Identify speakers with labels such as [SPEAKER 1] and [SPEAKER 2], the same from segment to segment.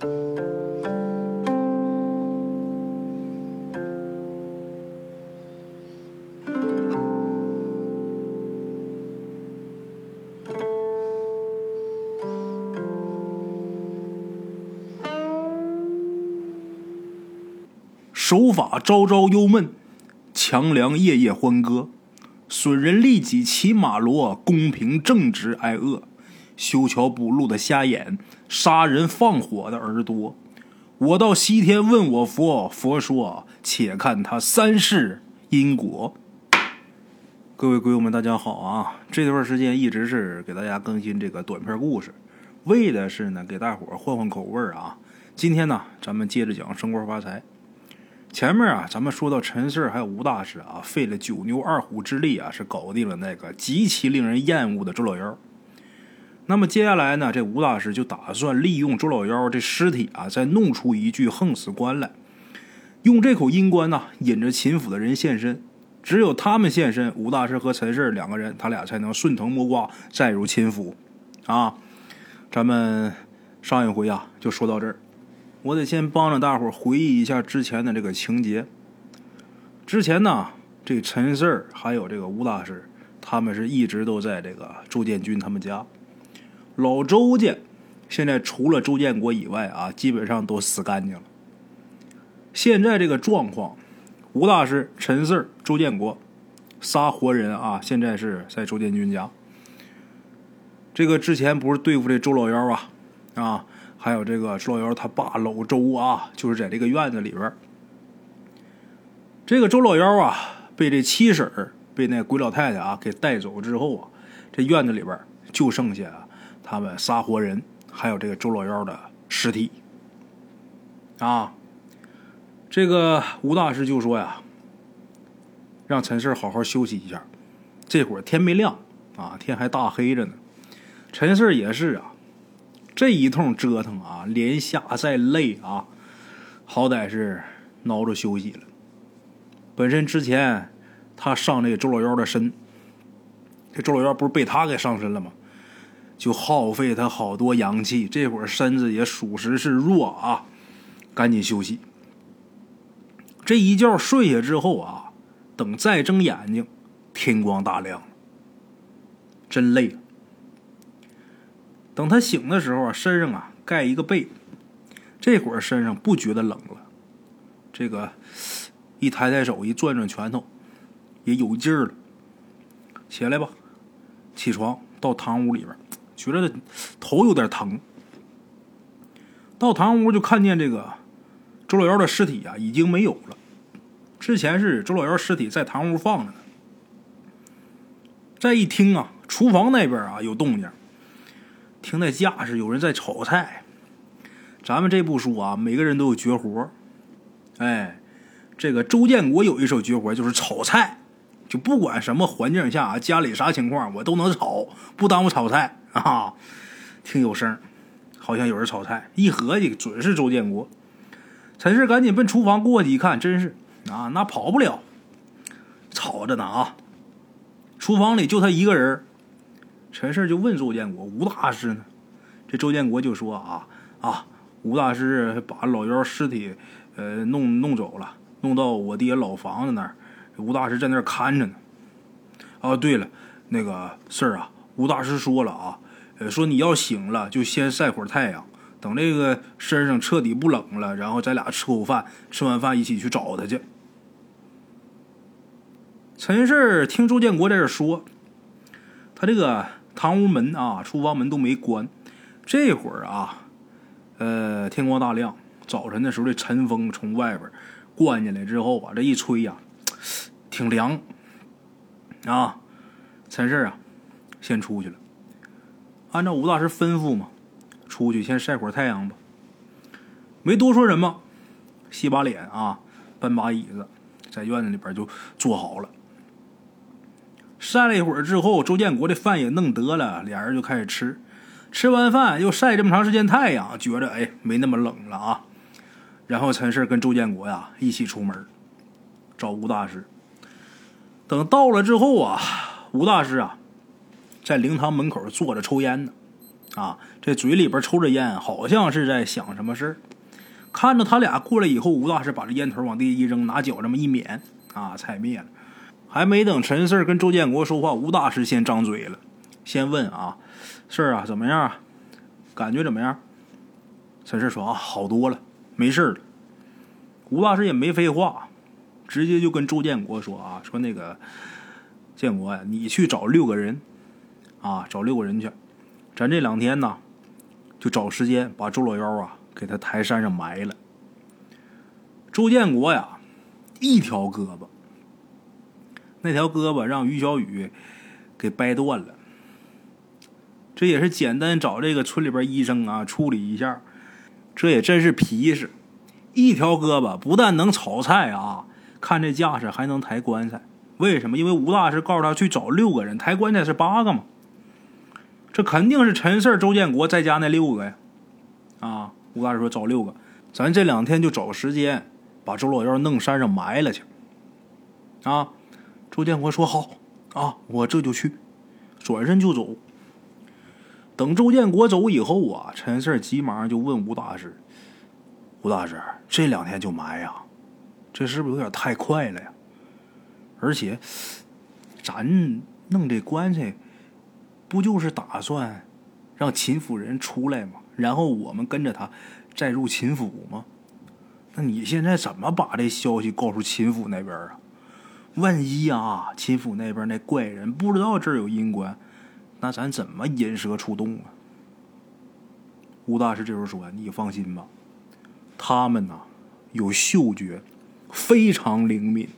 [SPEAKER 1] 手法朝朝忧闷，强梁夜夜欢歌。损人利己骑马骡，公平正直挨饿。修桥补路的瞎眼，杀人放火的耳朵。我到西天问我佛，佛说且看他三世因果。各位鬼友们，大家好啊！这段时间一直是给大家更新这个短片故事，为的是呢给大伙换换口味啊。今天呢，咱们接着讲升官发财。前面啊，咱们说到陈四还有吴大师啊，费了九牛二虎之力啊，是搞定了那个极其令人厌恶的周老妖。那么接下来呢，这吴大师就打算利用周老妖这尸体啊，再弄出一具横死棺来，用这口阴棺呢，引着秦府的人现身。只有他们现身，吴大师和陈四两个人，他俩才能顺藤摸瓜再入秦府。啊，咱们上一回啊，就说到这儿。我得先帮着大伙回忆一下之前的这个情节。之前呢，这陈四儿还有这个吴大师，他们是一直都在这个周建军他们家。老周家现在除了周建国以外啊，基本上都死干净了。现在这个状况，吴大师、陈四、周建国仨活人啊，现在是在周建军家。这个之前不是对付这周老幺啊，啊。还有这个周老幺他爸老周啊，就是在这个院子里边。这个周老幺啊，被这七婶被那鬼老太太啊给带走之后啊，这院子里边就剩下他们仨活人，还有这个周老幺的尸体。啊，这个吴大师就说呀，让陈四好好休息一下。这会儿天没亮啊，天还大黑着呢。陈四也是啊。这一通折腾啊，连下再累啊，好歹是挠着休息了。本身之前他上这个周老幺的身，这周老幺不是被他给上身了吗？就耗费他好多阳气，这会儿身子也属实是弱啊，赶紧休息。这一觉睡下之后啊，等再睁眼睛，天光大亮，真累。等他醒的时候啊，身上啊盖一个被，这会儿身上不觉得冷了。这个一抬抬手，一转转拳头，也有劲儿了。起来吧，起床到堂屋里边，觉得头有点疼。到堂屋就看见这个周老幺的尸体啊已经没有了。之前是周老幺尸体在堂屋放着呢。再一听啊，厨房那边啊有动静。听那架势，有人在炒菜。咱们这部书啊，每个人都有绝活。哎，这个周建国有一手绝活，就是炒菜。就不管什么环境下，家里啥情况，我都能炒，不耽误炒菜啊。听有声，好像有人炒菜。一合计，准是周建国。陈氏赶紧奔厨房过去一看，真是啊，那跑不了，炒着呢啊。厨房里就他一个人。陈氏就问周建国：“吴大师呢？”这周建国就说：“啊啊，吴大师把老幺尸体，呃，弄弄走了，弄到我爹老房子那儿。吴大师在那儿看着呢。哦，对了，那个事儿啊，吴大师说了啊，说你要醒了就先晒会儿太阳，等这个身上彻底不冷了，然后咱俩吃口饭，吃完饭一起去找他去。”陈氏听周建国在这说，他这个。堂屋门啊，厨房门都没关。这会儿啊，呃，天光大亮，早晨的时候，这晨风从外边灌进来之后啊，这一吹呀，挺凉啊。陈氏啊，先出去了，按照吴大师吩咐嘛，出去先晒会儿太阳吧。没多说什么，洗把脸啊，搬把椅子，在院子里边就坐好了。晒了一会儿之后，周建国的饭也弄得了，俩人就开始吃。吃完饭又晒这么长时间太阳，觉着哎没那么冷了啊。然后陈氏跟周建国呀一起出门找吴大师。等到了之后啊，吴大师啊在灵堂门口坐着抽烟呢。啊，这嘴里边抽着烟，好像是在想什么事儿。看着他俩过来以后，吴大师把这烟头往地一扔，拿脚这么一捻，啊，踩灭了。还没等陈四跟周建国说话，吴大师先张嘴了，先问啊，事儿啊怎么样？感觉怎么样？陈四说啊，好多了，没事了。吴大师也没废话，直接就跟周建国说啊，说那个建国呀，你去找六个人，啊，找六个人去，咱这两天呢，就找时间把周老幺啊。给他抬山上埋了。周建国呀，一条胳膊，那条胳膊让于小雨给掰断了。这也是简单找这个村里边医生啊处理一下。这也真是皮实，一条胳膊不但能炒菜啊，看这架势还能抬棺材。为什么？因为吴大师告诉他去找六个人，抬棺材是八个嘛。这肯定是陈四、周建国在家那六个呀，啊。吴大师说：“找六个，咱这两天就找个时间，把周老幺弄山上埋了去。”啊，周建国说：“好啊，我这就去。”转身就走。等周建国走以后啊，陈四急忙就问吴大师：“吴大师，这两天就埋呀？这是不是有点太快了呀？而且，咱弄这棺材，不就是打算让秦夫人出来吗？”然后我们跟着他再入秦府吗？那你现在怎么把这消息告诉秦府那边啊？万一啊，秦府那边那怪人不知道这儿有阴棺，那咱怎么引蛇出洞啊？吴大师这时候说：“你放心吧，他们呐有嗅觉，非常灵敏，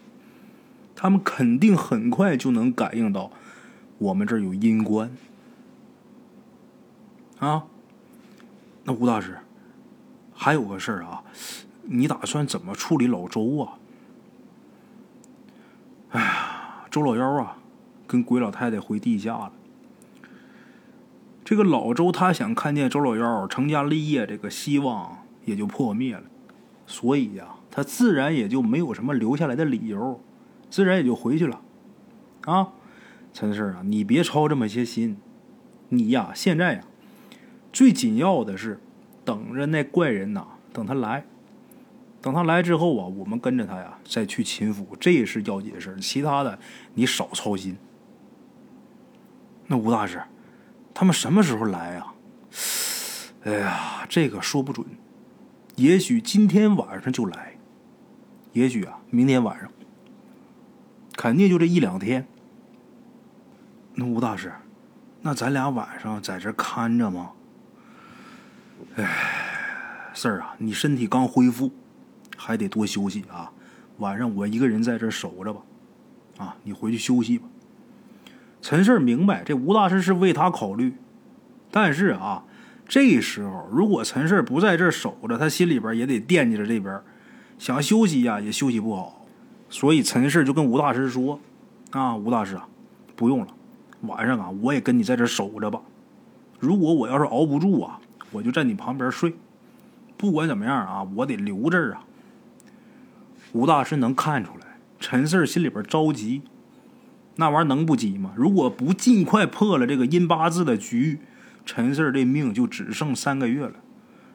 [SPEAKER 1] 他们肯定很快就能感应到我们这儿有阴棺啊。”那吴大师，还有个事儿啊，你打算怎么处理老周啊？哎呀，周老幺啊，跟鬼老太太回地下了。这个老周他想看见周老幺成家立业，这个希望也就破灭了，所以呀，他自然也就没有什么留下来的理由，自然也就回去了。啊，陈四啊，你别操这么些心，你呀，现在呀。最紧要的是，等着那怪人呐，等他来，等他来之后啊，我们跟着他呀，再去秦府，这是要紧的事其他的你少操心。那吴大师，他们什么时候来呀？哎呀，这个说不准，也许今天晚上就来，也许啊，明天晚上，肯定就这一两天。那吴大师，那咱俩晚上在这看着吗？哎，四儿啊，你身体刚恢复，还得多休息啊。晚上我一个人在这守着吧，啊，你回去休息吧。陈四明白，这吴大师是为他考虑，但是啊，这时候如果陈四不在这守着，他心里边也得惦记着这边，想休息呀也休息不好。所以陈四就跟吴大师说：“啊，吴大师啊，不用了，晚上啊我也跟你在这守着吧。如果我要是熬不住啊。”我就在你旁边睡，不管怎么样啊，我得留这儿啊。吴大师能看出来，陈四心里边着急，那玩意儿能不急吗？如果不尽快破了这个阴八字的局，陈四这命就只剩三个月了。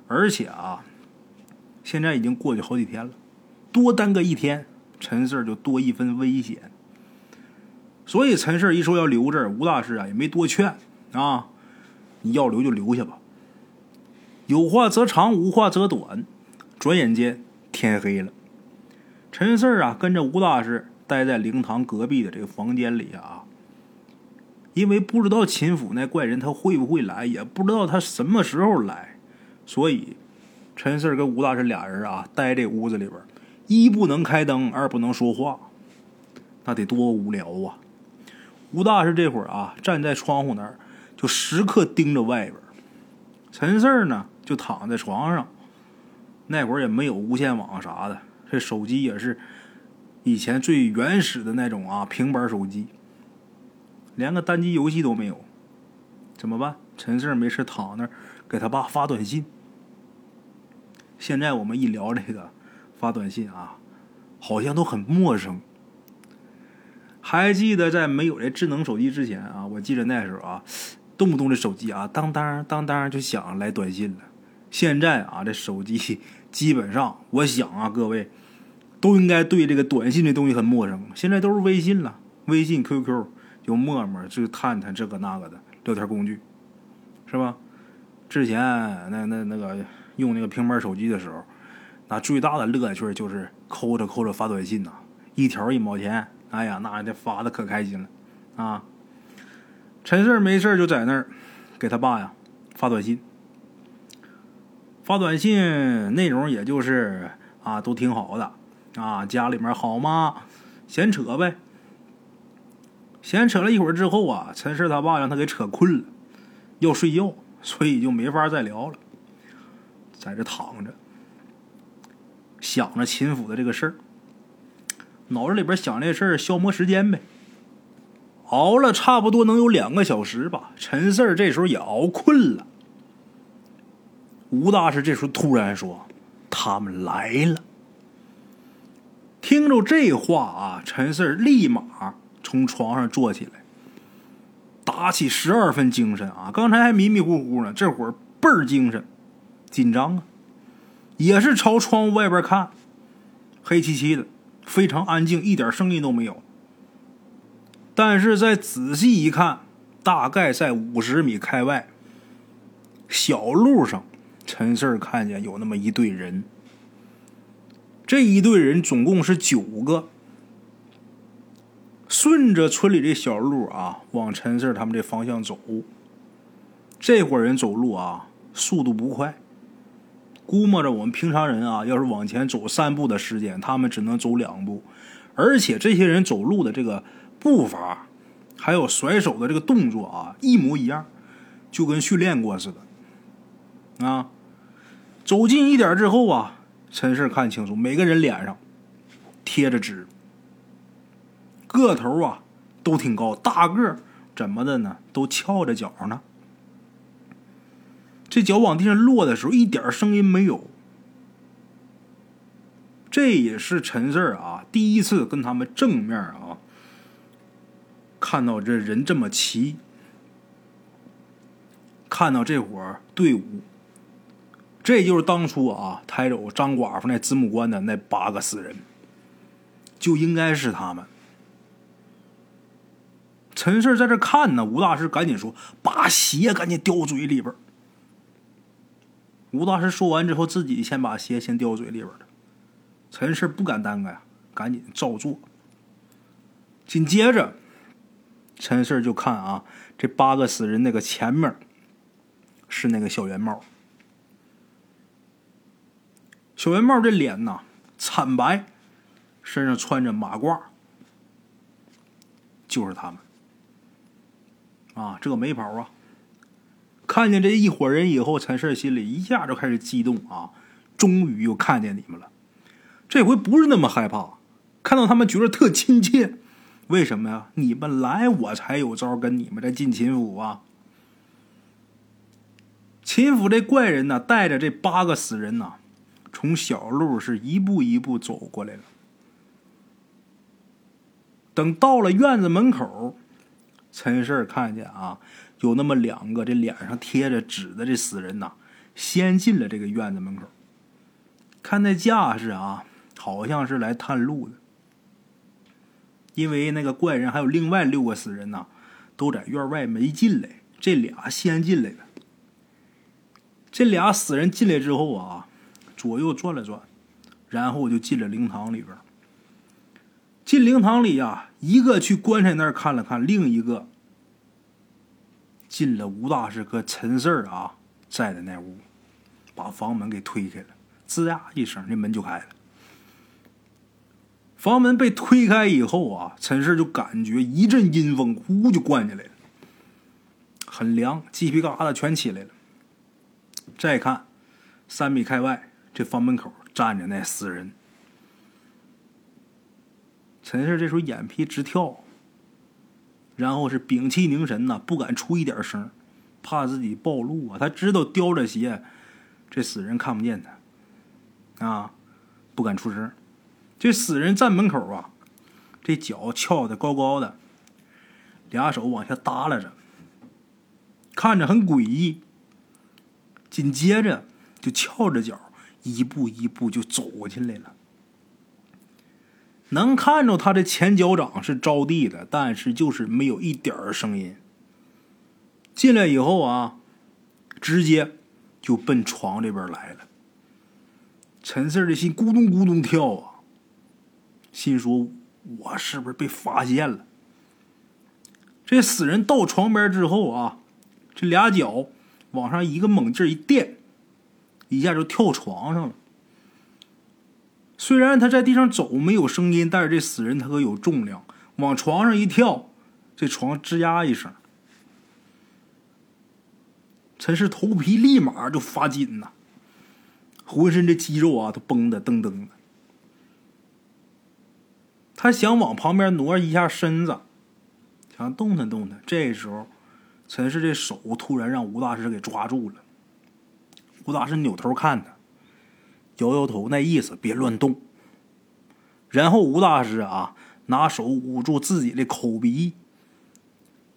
[SPEAKER 1] 而且啊，现在已经过去好几天了，多耽搁一天，陈四就多一分危险。所以陈四一说要留这儿，吴大师啊也没多劝啊，你要留就留下吧。有话则长，无话则短。转眼间天黑了，陈四啊跟着吴大师待在灵堂隔壁的这个房间里啊。因为不知道秦府那怪人他会不会来，也不知道他什么时候来，所以陈四跟吴大师俩人啊待这屋子里边，一不能开灯，二不能说话，那得多无聊啊！吴大师这会儿啊站在窗户那儿，就时刻盯着外边。陈四呢？就躺在床上，那会儿也没有无线网啥的，这手机也是以前最原始的那种啊，平板手机，连个单机游戏都没有，怎么办？陈四没事躺那儿给他爸发短信。现在我们一聊这个发短信啊，好像都很陌生。还记得在没有这智能手机之前啊，我记得那时候啊，动不动这手机啊，当当当当就响来短信了。现在啊，这手机基本上，我想啊，各位都应该对这个短信这东西很陌生。现在都是微信了，微信、QQ 有陌陌，这探探这个那个的聊天工具，是吧？之前那那那个用那个平板手机的时候，那最大的乐趣就是抠着抠着发短信呐，一条一毛钱，哎呀，那这发的可开心了啊！陈四没事就在那儿给他爸呀发短信，发短信内容也就是啊都挺好的啊，家里面好吗？闲扯呗。闲扯了一会儿之后啊，陈四他爸让他给扯困了，要睡觉，所以就没法再聊了，在这躺着，想着秦府的这个事儿，脑子里边想这事儿消磨时间呗。熬了差不多能有两个小时吧，陈四儿这时候也熬困了。吴大师这时候突然说：“他们来了。”听着这话啊，陈四儿立马从床上坐起来，打起十二分精神啊！刚才还迷迷糊糊呢，这会儿倍儿精神，紧张啊！也是朝窗户外边看，黑漆漆的，非常安静，一点声音都没有。但是再仔细一看，大概在五十米开外，小路上，陈四看见有那么一队人。这一队人总共是九个，顺着村里这小路啊，往陈四他们这方向走。这伙人走路啊，速度不快，估摸着我们平常人啊，要是往前走三步的时间，他们只能走两步，而且这些人走路的这个。步伐，还有甩手的这个动作啊，一模一样，就跟训练过似的。啊，走近一点之后啊，陈氏看清楚，每个人脸上贴着纸，个头啊都挺高，大个怎么的呢？都翘着脚呢。这脚往地上落的时候，一点声音没有。这也是陈四啊第一次跟他们正面啊。看到这人这么齐，看到这伙队伍，这就是当初啊抬走张寡妇那子母关的那八个死人，就应该是他们。陈氏在这看呢，吴大师赶紧说：“把鞋赶紧叼嘴里边。”吴大师说完之后，自己先把鞋先叼嘴里边了。陈氏不敢耽搁呀，赶紧照做。紧接着。陈四就看啊，这八个死人那个前面是那个小圆帽。小圆帽这脸呐惨白，身上穿着马褂，就是他们。啊，这个没跑啊！看见这一伙人以后，陈四心里一下就开始激动啊！终于又看见你们了，这回不是那么害怕，看到他们觉得特亲切。为什么呀？你们来，我才有招跟你们这进秦府啊！秦府这怪人呢，带着这八个死人呢，从小路是一步一步走过来了。等到了院子门口，陈氏看见啊，有那么两个这脸上贴着纸的这死人呐，先进了这个院子门口。看那架势啊，好像是来探路的。因为那个怪人还有另外六个死人呐，都在院外没进来，这俩先进来了。这俩死人进来之后啊，左右转了转，然后就进了灵堂里边。进灵堂里呀，一个去棺材那儿看了看，另一个进了吴大师和陈四儿啊在的那屋，把房门给推开了，吱呀一声，这门就开了。房门被推开以后啊，陈氏就感觉一阵阴风呼就灌进来了，很凉，鸡皮疙瘩全起来了。再看，三米开外这房门口站着那死人，陈氏这时候眼皮直跳，然后是屏气凝神呐，不敢出一点声，怕自己暴露啊。他知道叼着鞋，这死人看不见他，啊，不敢出声。这死人站门口啊，这脚翘的高高的，俩手往下耷拉着，看着很诡异。紧接着就翘着脚，一步一步就走进来了。能看着他的前脚掌是着地的，但是就是没有一点声音。进来以后啊，直接就奔床这边来了。陈四的心咕咚咕咚跳啊，心说：“我是不是被发现了？”这死人到床边之后啊，这俩脚往上一个猛劲一垫，一下就跳床上了。虽然他在地上走没有声音，但是这死人他可有重量，往床上一跳，这床吱呀一声。陈氏头皮立马就发紧呐，浑身这肌肉啊都绷得噔噔的。他想往旁边挪一下身子，想动弹动弹。这时候，陈氏这手突然让吴大师给抓住了。吴大师扭头看他。摇摇头，那意思别乱动。然后吴大师啊，拿手捂住自己的口鼻，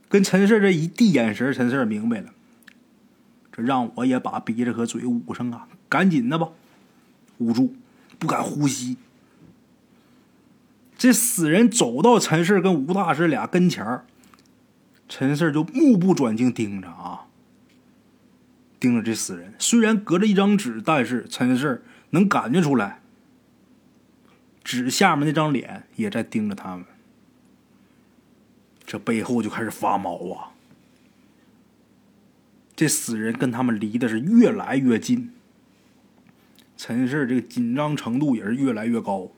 [SPEAKER 1] 跟陈四这一递眼神，陈四明白了，这让我也把鼻子和嘴捂上啊，赶紧的吧，捂住，不敢呼吸。这死人走到陈四跟吴大师俩跟前儿，陈四就目不转睛盯着啊，盯着这死人。虽然隔着一张纸，但是陈四。能感觉出来，纸下面那张脸也在盯着他们，这背后就开始发毛啊！这死人跟他们离的是越来越近，陈氏这个紧张程度也是越来越高，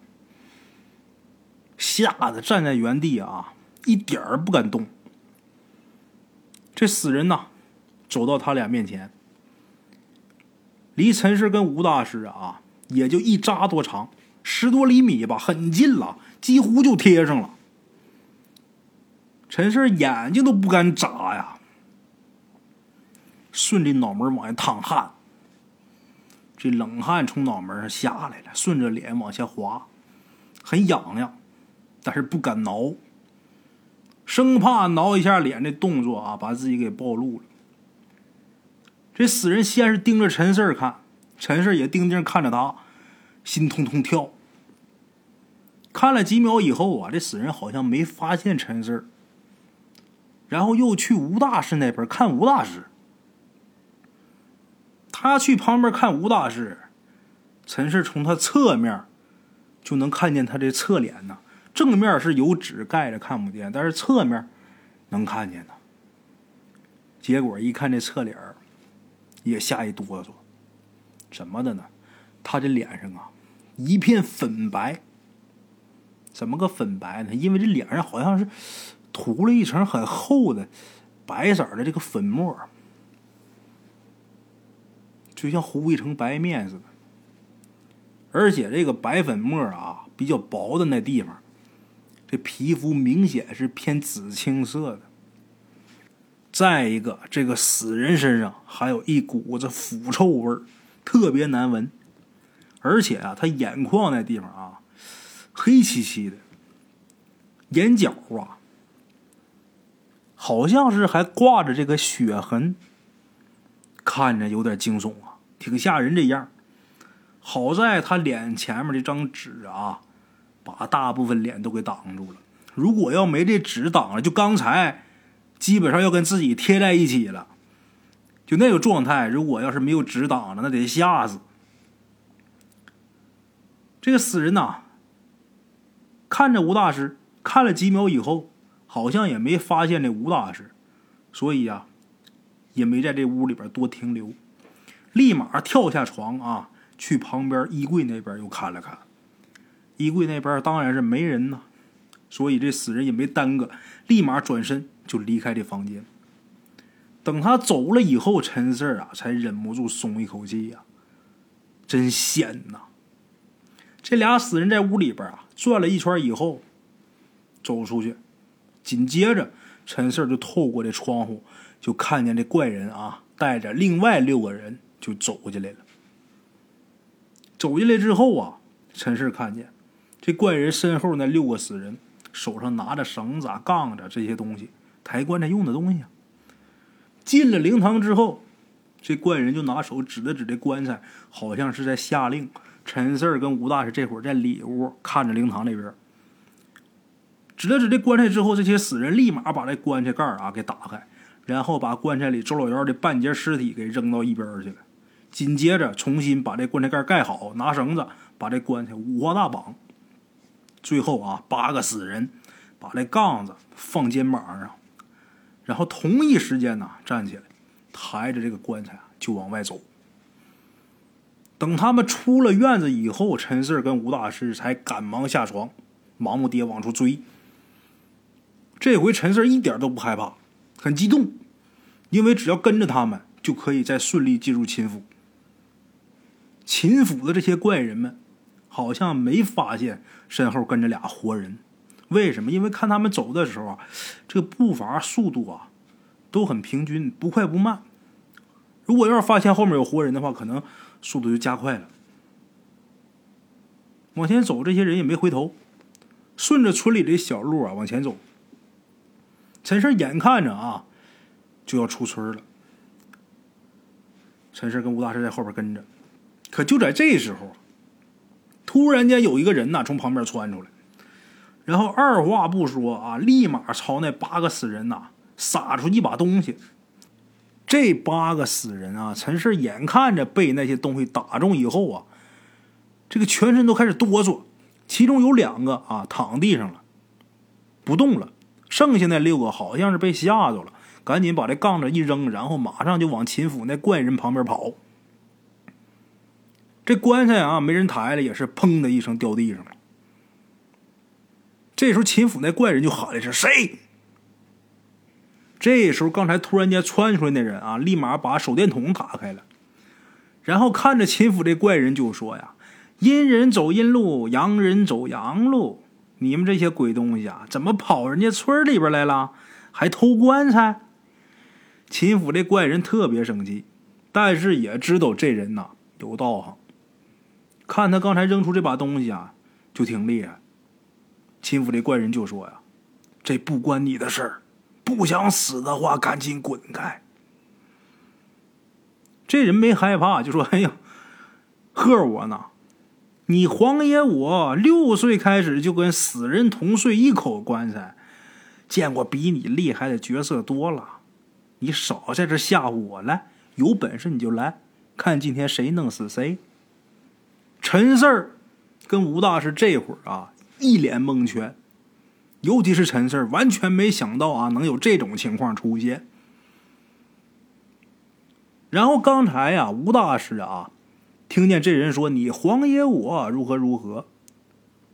[SPEAKER 1] 吓得站在原地啊，一点儿不敢动。这死人呐，走到他俩面前，离陈氏跟吴大师啊。也就一扎多长，十多厘米吧，很近了，几乎就贴上了。陈四眼睛都不敢眨呀，顺着脑门往下淌汗，这冷汗从脑门上下来了，顺着脸往下滑，很痒痒，但是不敢挠，生怕挠一下脸的动作啊，把自己给暴露了。这死人先是盯着陈四看。陈氏也定定看着他，心通通跳。看了几秒以后啊，这死人好像没发现陈氏，然后又去吴大师那边看吴大师。他去旁边看吴大师，陈氏从他侧面就能看见他这侧脸呢。正面是有纸盖着看不见，但是侧面能看见呢。结果一看这侧脸也吓一哆嗦。什么的呢？他这脸上啊，一片粉白。怎么个粉白呢？因为这脸上好像是涂了一层很厚的白色的这个粉末，就像糊一层白面似的。而且这个白粉末啊，比较薄的那地方，这皮肤明显是偏紫青色的。再一个，这个死人身上还有一股子腐臭味儿。特别难闻，而且啊，他眼眶那地方啊，黑漆漆的，眼角啊，好像是还挂着这个血痕，看着有点惊悚啊，挺吓人这样。好在他脸前面这张纸啊，把大部分脸都给挡住了。如果要没这纸挡了，就刚才基本上要跟自己贴在一起了。就那个状态，如果要是没有纸挡着，那得吓死。这个死人呐，看着吴大师，看了几秒以后，好像也没发现这吴大师，所以呀，也没在这屋里边多停留，立马跳下床啊，去旁边衣柜那边又看了看。衣柜那边当然是没人呐，所以这死人也没耽搁，立马转身就离开这房间。等他走了以后，陈四啊才忍不住松一口气呀，真险呐！这俩死人在屋里边啊转了一圈以后，走出去，紧接着陈四就透过这窗户就看见这怪人啊带着另外六个人就走进来了。走进来之后啊，陈四看见这怪人身后那六个死人手上拿着绳子、啊、杠子这些东西抬棺材用的东西。进了灵堂之后，这怪人就拿手指了指这棺材，好像是在下令。陈四儿跟吴大师这会儿在里屋看着灵堂那边，指了指这棺材之后，这些死人立马把这棺材盖啊给打开，然后把棺材里周老幺的半截尸体给扔到一边去了。紧接着重新把这棺材盖盖好，拿绳子把这棺材五花大绑。最后啊，八个死人把这杠子放肩膀上。然后同一时间呢，站起来，抬着这个棺材啊就往外走。等他们出了院子以后，陈四跟吴大师才赶忙下床，忙不迭往出追。这回陈四一点都不害怕，很激动，因为只要跟着他们，就可以再顺利进入秦府。秦府的这些怪人们，好像没发现身后跟着俩活人。为什么？因为看他们走的时候啊，这个步伐速度啊都很平均，不快不慢。如果要是发现后面有活人的话，可能速度就加快了。往前走，这些人也没回头，顺着村里的小路啊往前走。陈胜眼看着啊就要出村了，陈胜跟吴大师在后边跟着。可就在这时候，突然间有一个人呐从旁边窜出来。然后二话不说啊，立马朝那八个死人呐撒出一把东西。这八个死人啊，陈氏眼看着被那些东西打中以后啊，这个全身都开始哆嗦。其中有两个啊躺地上了，不动了。剩下那六个好像是被吓着了，赶紧把这杠子一扔，然后马上就往秦府那怪人旁边跑。这棺材啊，没人抬了，也是砰的一声掉地上了。这时候，秦府那怪人就喊了一声：“谁？”这时候，刚才突然间窜出来那人啊，立马把手电筒打开了，然后看着秦府这怪人就说：“呀，阴人走阴路，阳人走阳路。你们这些鬼东西啊，怎么跑人家村里边来了？还偷棺材？”秦府这怪人特别生气，但是也知道这人呐有道行。看他刚才扔出这把东西啊，就挺厉害。秦府这怪人就说呀：“这不关你的事儿，不想死的话，赶紧滚开。”这人没害怕，就说：“哎呀，贺我呢！你黄爷我六岁开始就跟死人同睡一口棺材，见过比你厉害的角色多了。你少在这吓唬我来，有本事你就来，看今天谁弄死谁。”陈四儿跟吴大师这会儿啊。一脸蒙圈，尤其是陈四完全没想到啊，能有这种情况出现。然后刚才呀，吴大师啊，听见这人说：“你黄爷我如何如何。”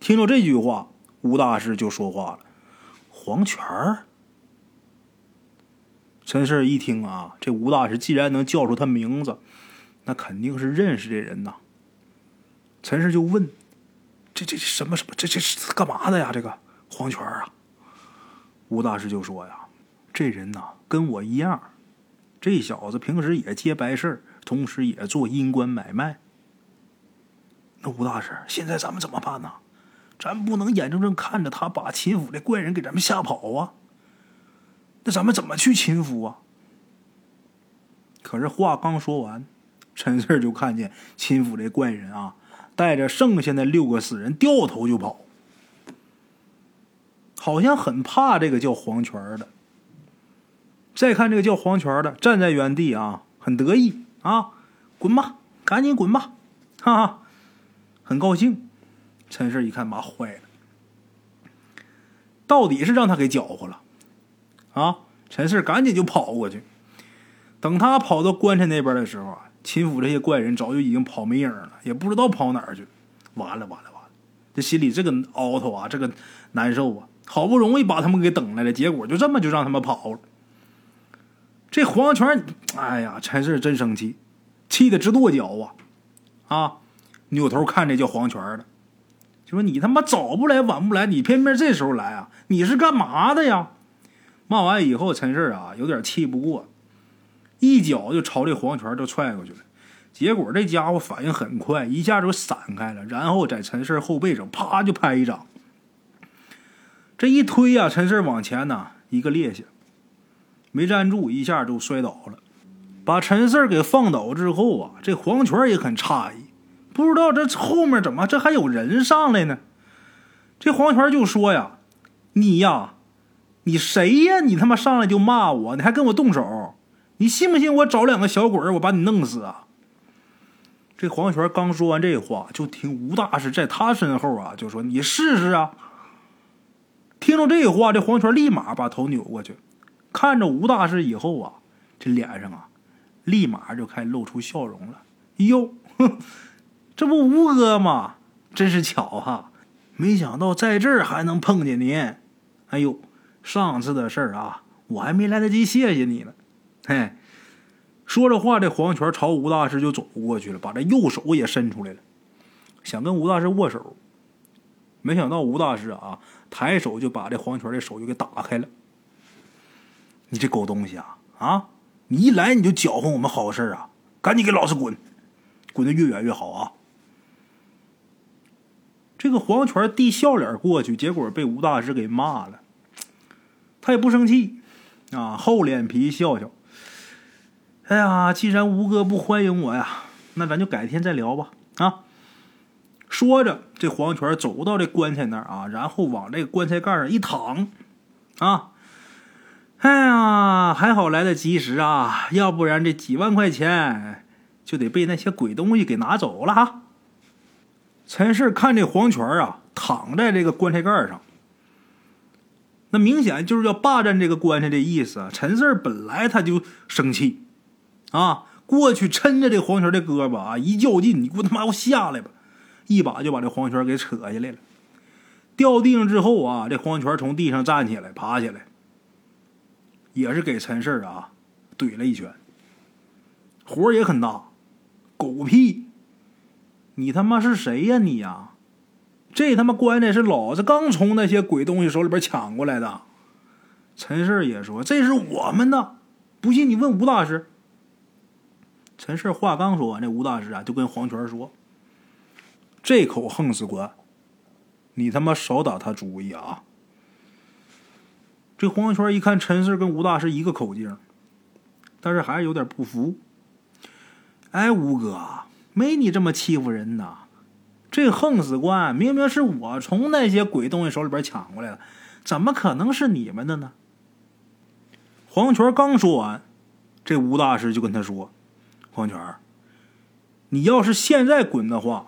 [SPEAKER 1] 听到这句话，吴大师就说话了：“黄泉儿。”陈四一听啊，这吴大师既然能叫出他名字，那肯定是认识这人呐。陈四就问。这这什么什么？这这是干嘛的呀？这个黄泉啊！吴大师就说呀：“这人呐，跟我一样，这小子平时也接白事同时也做阴官买卖。那吴大师，现在咱们怎么办呢？咱不能眼睁睁看着他把秦府的怪人给咱们吓跑啊！那咱们怎么去秦府啊？”可是话刚说完，陈四就看见秦府这怪人啊。带着剩下的六个死人掉头就跑，好像很怕这个叫黄泉的。再看这个叫黄泉的站在原地啊，很得意啊，滚吧，赶紧滚吧，哈哈，很高兴。陈氏一看，妈坏了，到底是让他给搅和了啊！陈氏赶紧就跑过去，等他跑到棺材那边的时候啊。秦府这些怪人早就已经跑没影了，也不知道跑哪儿去。完了完了完了，这心里这个凹头啊，这个难受啊！好不容易把他们给等来了，结果就这么就让他们跑了。这黄泉，哎呀，陈氏真生气，气得直跺脚啊！啊，扭头看这叫黄泉的，就说：“你他妈早不来晚不来，你偏偏这时候来啊？你是干嘛的呀？”骂完以后，陈氏啊有点气不过。一脚就朝这黄泉就踹过去了，结果这家伙反应很快，一下就闪开了，然后在陈四后背上啪就拍一掌。这一推呀，陈四往前呢一个趔趄，没站住，一下就摔倒了。把陈四给放倒之后啊，这黄泉也很诧异，不知道这后面怎么这还有人上来呢？这黄泉就说呀：“你呀，你谁呀？你他妈上来就骂我，你还跟我动手？你信不信我找两个小鬼我把你弄死啊？”这黄泉刚说完这话，就听吴大师在他身后啊，就说：“你试试啊！”听着这话，这黄泉立马把头扭过去，看着吴大师以后啊，这脸上啊，立马就开始露出笑容了。哟，这不吴哥吗？真是巧哈！没想到在这儿还能碰见您。哎呦，上次的事儿啊，我还没来得及谢谢你呢。嘿，说着话，这黄泉朝吴大师就走过去了，把这右手也伸出来了，想跟吴大师握手。没想到吴大师啊。抬手就把这黄泉的手就给打开了。你这狗东西啊啊！你一来你就搅和我们好事啊！赶紧给老子滚，滚得越远越好啊！这个黄泉递笑脸过去，结果被吴大师给骂了。他也不生气啊，厚脸皮笑笑。哎呀，既然吴哥不欢迎我呀，那咱就改天再聊吧啊！说着，这黄泉走到这棺材那儿啊，然后往这个棺材盖上一躺，啊，哎呀，还好来得及时啊，要不然这几万块钱就得被那些鬼东西给拿走了哈。陈氏看这黄泉啊，躺在这个棺材盖上，那明显就是要霸占这个棺材的意思。陈氏本来他就生气，啊，过去抻着这黄泉的胳膊啊，一较劲，你给我他妈给我下来吧！一把就把这黄泉给扯下来了，掉地上之后啊，这黄泉从地上站起来，爬起来，也是给陈氏啊怼了一拳。活也很大，狗屁！你他妈是谁呀你呀？这他妈棺材是老子刚从那些鬼东西手里边抢过来的。陈氏也说这是我们的，不信你问吴大师。陈氏话刚说完，这吴大师啊就跟黄泉说。这口横死棺，你他妈少打他主意啊！这黄泉一看陈四跟吴大师一个口径，但是还是有点不服。哎，吴哥，没你这么欺负人的。这横死棺明明是我从那些鬼东西手里边抢过来的，怎么可能是你们的呢？黄泉刚说完，这吴大师就跟他说：“黄泉，你要是现在滚的话。”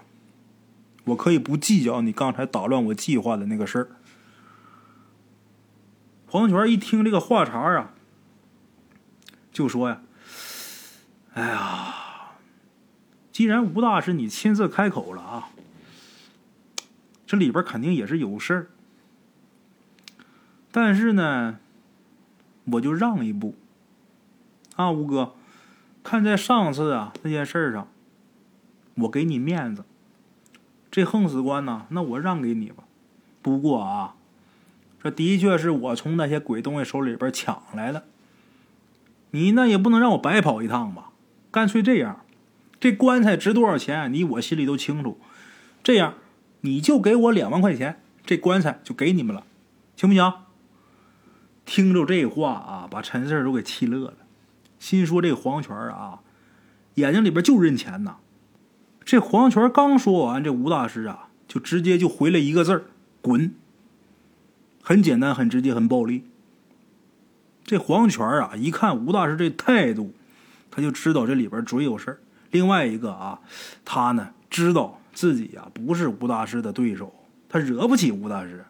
[SPEAKER 1] 我可以不计较你刚才打乱我计划的那个事儿。黄泉一听这个话茬啊，就说呀：“哎呀，既然吴大师你亲自开口了啊，这里边肯定也是有事儿。但是呢，我就让一步啊，吴哥，看在上次啊那件事上，我给你面子。”这横死棺呢？那我让给你吧。不过啊，这的确是我从那些鬼东西手里边抢来的。你那也不能让我白跑一趟吧？干脆这样，这棺材值多少钱？你我心里都清楚。这样，你就给我两万块钱，这棺材就给你们了，行不行？听着这话啊，把陈四都给气乐了，心说这黄泉啊，眼睛里边就认钱呐。这黄泉刚说完，这吴大师啊，就直接就回了一个字儿：“滚。”很简单，很直接，很暴力。这黄泉啊，一看吴大师这态度，他就知道这里边准有事儿。另外一个啊，他呢知道自己呀不是吴大师的对手，他惹不起吴大师。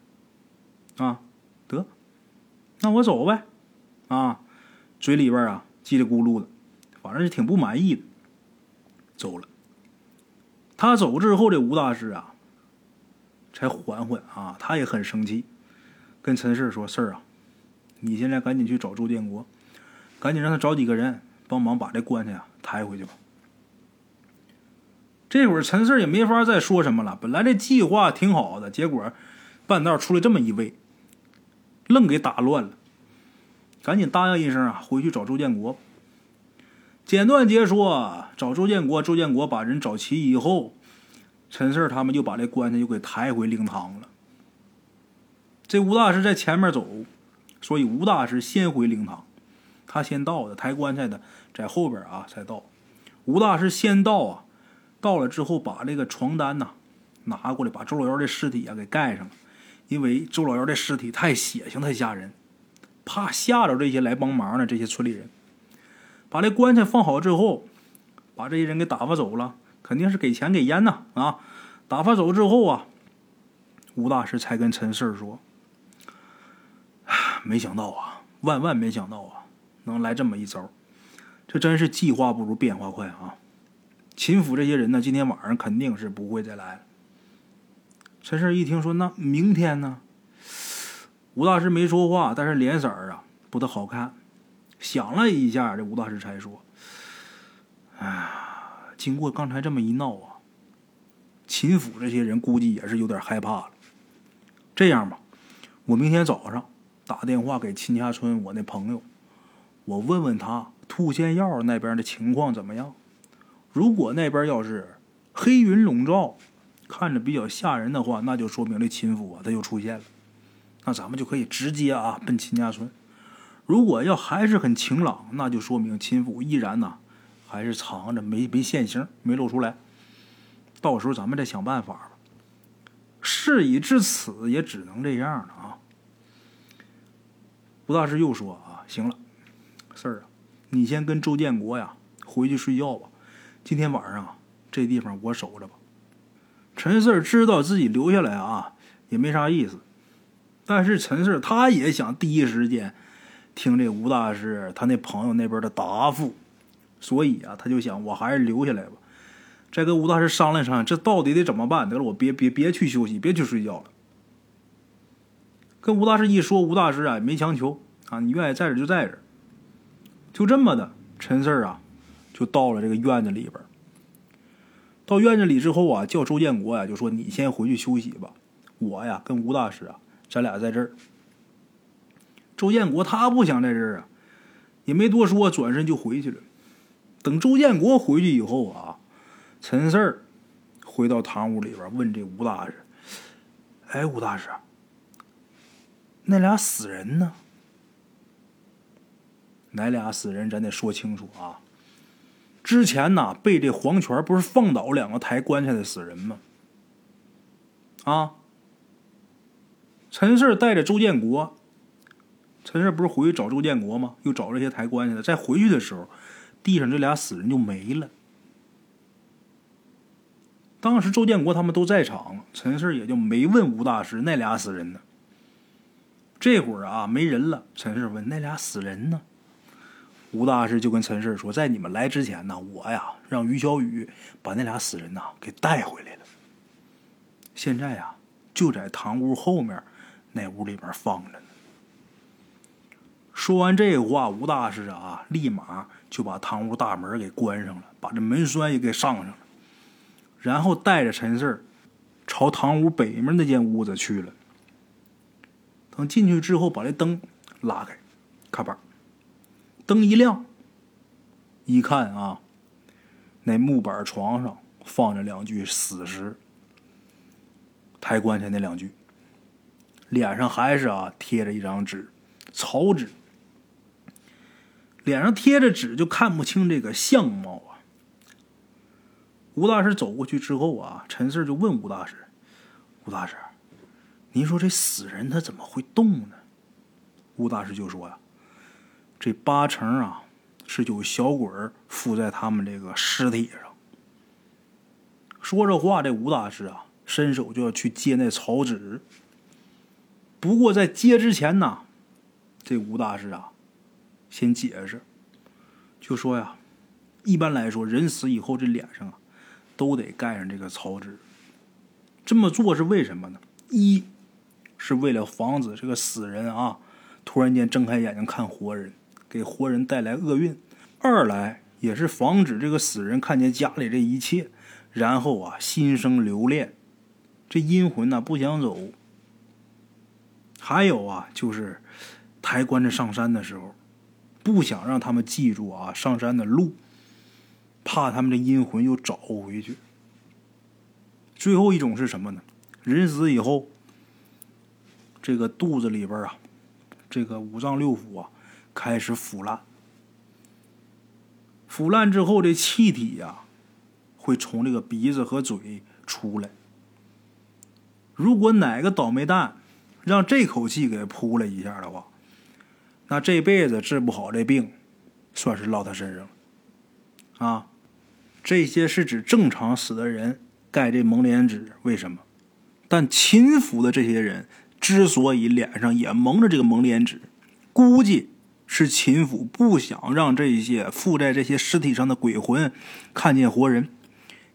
[SPEAKER 1] 啊，得，那我走呗。啊，嘴里边啊叽里咕噜的，反正是挺不满意的，走了。他走之后，这吴大师啊，才缓缓啊，他也很生气，跟陈氏说：“事儿啊，你现在赶紧去找周建国，赶紧让他找几个人帮忙把这棺材啊抬回去吧。”这会儿陈氏也没法再说什么了，本来这计划挺好的，结果半道出来这么一位，愣给打乱了，赶紧答应一声啊，回去找周建国。简短截说，找周建国。周建国把人找齐以后，陈四他们就把这棺材又给抬回灵堂了。这吴大师在前面走，所以吴大师先回灵堂。他先到的，抬棺材的在后边啊才到。吴大师先到啊，到了之后把这个床单呐拿过来，把周老幺的尸体啊给盖上了，因为周老幺的尸体太血腥太吓人，怕吓着这些来帮忙的这些村里人。把这棺材放好之后，把这些人给打发走了，肯定是给钱给烟呐啊！打发走之后啊，吴大师才跟陈四说：“没想到啊，万万没想到啊，能来这么一招。”这真是计划不如变化快啊！秦府这些人呢，今天晚上肯定是不会再来了。陈氏一听说，那明天呢？吴大师没说话，但是脸色儿啊不太好看。想了一下，这吴大师才说：“哎，经过刚才这么一闹啊，秦府这些人估计也是有点害怕了。这样吧，我明天早上打电话给秦家村我那朋友，我问问他。”兔仙药那边的情况怎么样？如果那边要是黑云笼罩，看着比较吓人的话，那就说明这秦府啊，他就出现了。那咱们就可以直接啊奔秦家村。如果要还是很晴朗，那就说明秦府依然呢还是藏着，没没现形，没露出来。到时候咱们再想办法吧。事已至此，也只能这样了啊。吴大师又说啊，行了，四儿啊。你先跟周建国呀回去睡觉吧，今天晚上这地方我守着吧。陈四儿知道自己留下来啊也没啥意思，但是陈四他也想第一时间听这吴大师他那朋友那边的答复，所以啊他就想我还是留下来吧，再跟吴大师商量商量，这到底得怎么办？得了，我别别别去休息，别去睡觉了。跟吴大师一说，吴大师啊没强求啊，你愿意在这就在这。就这么的，陈四啊，就到了这个院子里边。到院子里之后啊，叫周建国呀，就说：“你先回去休息吧，我呀跟吴大师啊，咱俩在这儿。”周建国他不想在这儿啊，也没多说，转身就回去了。等周建国回去以后啊，陈四儿回到堂屋里边，问这吴大师：“哎，吴大师，那俩死人呢？”哪俩死人？咱得说清楚啊！之前呐，被这黄泉不是放倒两个抬棺材的死人吗？啊！陈四带着周建国，陈四不是回去找周建国吗？又找这些抬棺材的。再回去的时候，地上这俩死人就没了。当时周建国他们都在场，陈四也就没问吴大师那俩死人呢。这会儿啊，没人了。陈四问：“那俩死人呢？”吴大师就跟陈氏说：“在你们来之前呢，我呀让于小雨把那俩死人呐给带回来了。现在呀就在堂屋后面那屋里边放着呢。”说完这话，吴大师啊立马就把堂屋大门给关上了，把这门栓也给上上了，然后带着陈氏朝堂屋北面那间屋子去了。等进去之后，把这灯拉开，咔吧。灯一亮，一看啊，那木板床上放着两具死尸，抬棺材那两具，脸上还是啊贴着一张纸，草纸，脸上贴着纸就看不清这个相貌啊。吴大师走过去之后啊，陈四就问吴大师：“吴大师，您说这死人他怎么会动呢？”吴大师就说呀。这八成啊，是有小鬼附在他们这个尸体上。说着话，这吴大师啊，伸手就要去接那草纸。不过在接之前呢，这吴大师啊，先解释，就说呀，一般来说，人死以后这脸上啊，都得盖上这个草纸。这么做是为什么呢？一是为了防止这个死人啊，突然间睁开眼睛看活人。给活人带来厄运，二来也是防止这个死人看见家里这一切，然后啊心生留恋，这阴魂呢不想走。还有啊就是抬棺材上山的时候，不想让他们记住啊上山的路，怕他们的阴魂又找回去。最后一种是什么呢？人死以后，这个肚子里边啊，这个五脏六腑啊。开始腐烂，腐烂之后的气体呀，会从这个鼻子和嘴出来。如果哪个倒霉蛋让这口气给扑了一下的话，那这辈子治不好这病，算是落他身上了。啊，这些是指正常死的人盖这蒙脸纸，为什么？但秦府的这些人之所以脸上也蒙着这个蒙脸纸，估计是秦府不想让这些附在这些尸体上的鬼魂看见活人，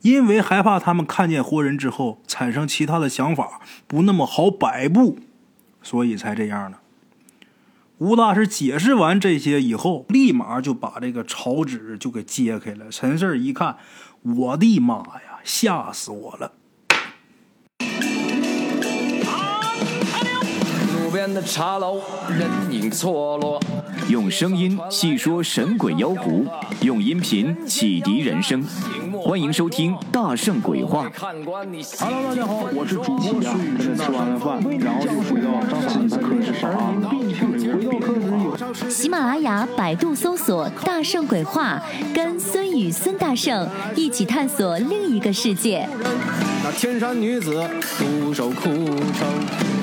[SPEAKER 1] 因为害怕他们看见活人之后产生其他的想法，不那么好摆布，所以才这样的。吴大师解释完这些以后，立马就把这个草纸就给揭开了。陈四一看，我的妈呀，吓死我了！
[SPEAKER 2] 路边的茶楼，人影错落。
[SPEAKER 3] 用声音细说神鬼妖狐，用音频启迪人生。欢迎收听《大圣鬼话》。
[SPEAKER 4] Hello，大家好，我是主播孙宇。吃完了饭，然后就回到自己的课室上。回到课室有。
[SPEAKER 5] 喜马拉雅、百度搜索“大圣鬼话”，跟孙宇、孙大圣一起探索另一个世界。
[SPEAKER 2] 那天山女子独守空城，